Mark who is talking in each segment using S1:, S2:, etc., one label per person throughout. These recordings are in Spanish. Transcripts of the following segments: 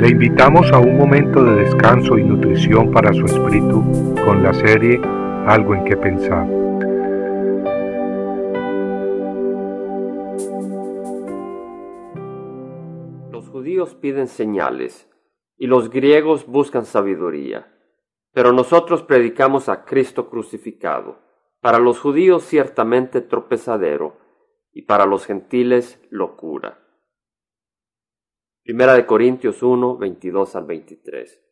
S1: Le invitamos a un momento de descanso y nutrición para su espíritu con la serie Algo en que pensar.
S2: Los judíos piden señales y los griegos buscan sabiduría, pero nosotros predicamos a Cristo crucificado, para los judíos ciertamente tropezadero y para los gentiles locura. Primera de Corintios 1, 22 al 23.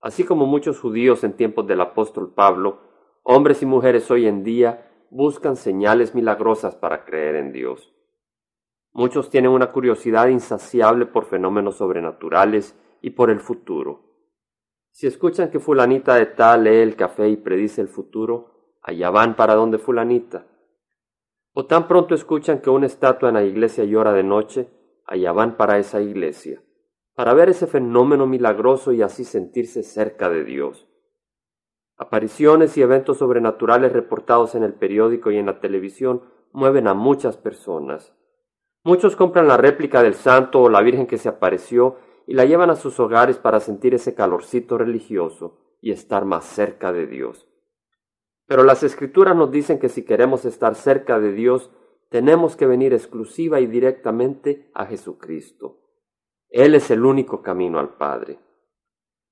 S2: Así como muchos judíos en tiempos del apóstol Pablo, hombres y mujeres hoy en día buscan señales milagrosas para creer en Dios. Muchos tienen una curiosidad insaciable por fenómenos sobrenaturales y por el futuro. Si escuchan que fulanita de tal lee el café y predice el futuro, allá van para donde fulanita. O tan pronto escuchan que una estatua en la iglesia llora de noche, allá van para esa iglesia, para ver ese fenómeno milagroso y así sentirse cerca de Dios. Apariciones y eventos sobrenaturales reportados en el periódico y en la televisión mueven a muchas personas. Muchos compran la réplica del santo o la Virgen que se apareció y la llevan a sus hogares para sentir ese calorcito religioso y estar más cerca de Dios. Pero las escrituras nos dicen que si queremos estar cerca de Dios, tenemos que venir exclusiva y directamente a Jesucristo. Él es el único camino al Padre.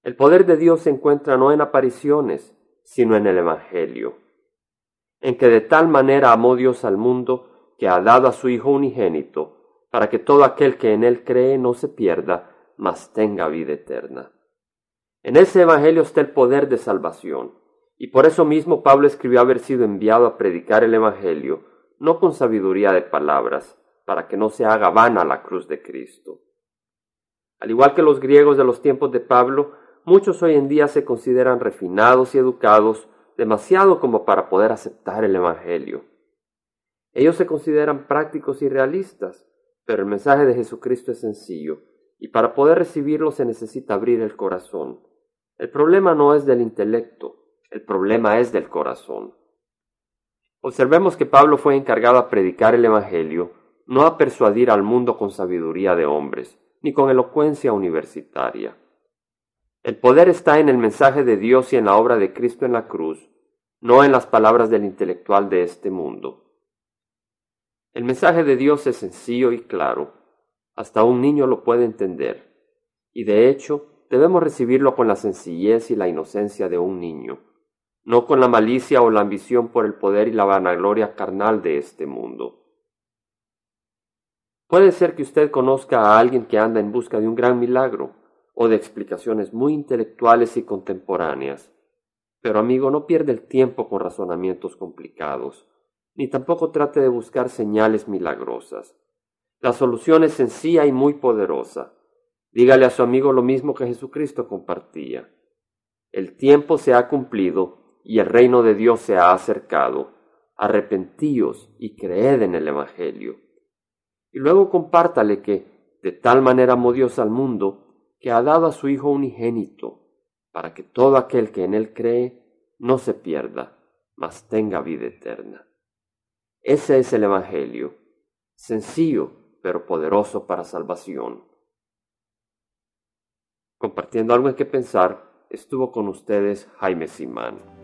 S2: El poder de Dios se encuentra no en apariciones, sino en el Evangelio, en que de tal manera amó Dios al mundo que ha dado a su Hijo unigénito, para que todo aquel que en Él cree no se pierda, mas tenga vida eterna. En ese Evangelio está el poder de salvación, y por eso mismo Pablo escribió haber sido enviado a predicar el Evangelio, no con sabiduría de palabras, para que no se haga vana la cruz de Cristo. Al igual que los griegos de los tiempos de Pablo, muchos hoy en día se consideran refinados y educados demasiado como para poder aceptar el Evangelio. Ellos se consideran prácticos y realistas, pero el mensaje de Jesucristo es sencillo, y para poder recibirlo se necesita abrir el corazón. El problema no es del intelecto, el problema es del corazón. Observemos que Pablo fue encargado a predicar el Evangelio, no a persuadir al mundo con sabiduría de hombres, ni con elocuencia universitaria. El poder está en el mensaje de Dios y en la obra de Cristo en la cruz, no en las palabras del intelectual de este mundo. El mensaje de Dios es sencillo y claro, hasta un niño lo puede entender, y de hecho debemos recibirlo con la sencillez y la inocencia de un niño no con la malicia o la ambición por el poder y la vanagloria carnal de este mundo. Puede ser que usted conozca a alguien que anda en busca de un gran milagro o de explicaciones muy intelectuales y contemporáneas, pero amigo, no pierda el tiempo con razonamientos complicados, ni tampoco trate de buscar señales milagrosas. La solución es sencilla y muy poderosa. Dígale a su amigo lo mismo que Jesucristo compartía. El tiempo se ha cumplido y el reino de Dios se ha acercado. Arrepentíos y creed en el Evangelio. Y luego compártale que de tal manera amó Dios al mundo que ha dado a su Hijo unigénito, para que todo aquel que en él cree no se pierda, mas tenga vida eterna. Ese es el Evangelio, sencillo pero poderoso para salvación. Compartiendo algo en que pensar, estuvo con ustedes Jaime Simán.